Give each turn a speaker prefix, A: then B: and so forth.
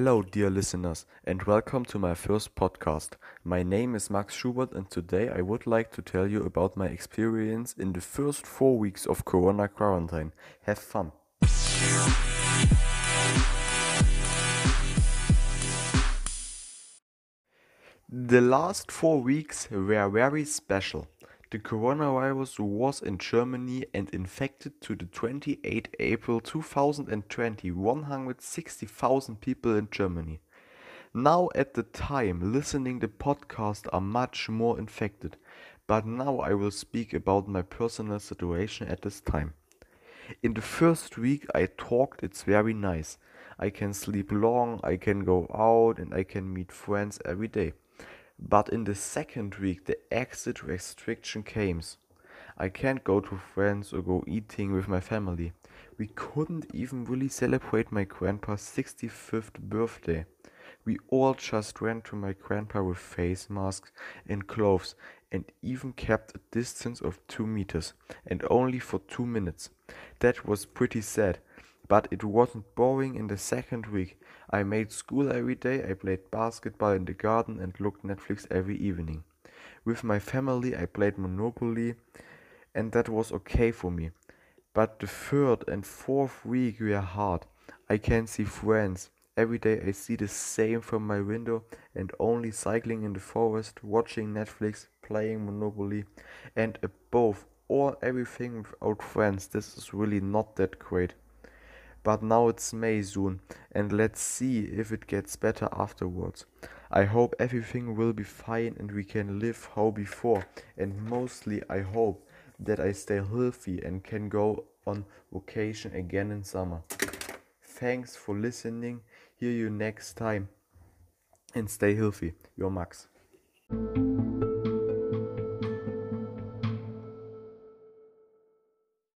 A: Hello, dear listeners, and welcome to my first podcast. My name is Max Schubert, and today I would like to tell you about my experience in the first four weeks of Corona quarantine. Have fun! The last four weeks were very special. The coronavirus was in Germany and infected to the 28 April 2020 160,000 people in Germany. Now at the time listening the podcast are much more infected, but now I will speak about my personal situation at this time. In the first week I talked it's very nice. I can sleep long, I can go out and I can meet friends every day. But in the second week, the exit restriction came. I can't go to friends or go eating with my family. We couldn't even really celebrate my grandpa's 65th birthday. We all just went to my grandpa with face masks and gloves and even kept a distance of 2 meters and only for 2 minutes. That was pretty sad but it wasn't boring in the second week. I made school every day, I played basketball in the garden and looked Netflix every evening. With my family I played Monopoly and that was okay for me. But the third and fourth week were hard. I can't see friends. Every day I see the same from my window and only cycling in the forest, watching Netflix, playing Monopoly and above all everything without friends. This is really not that great. But now it's May soon, and let's see if it gets better afterwards. I hope everything will be fine and we can live how before. And mostly, I hope that I stay healthy and can go on vacation again in summer. Thanks for listening. Hear you next time. And stay healthy. Your Max.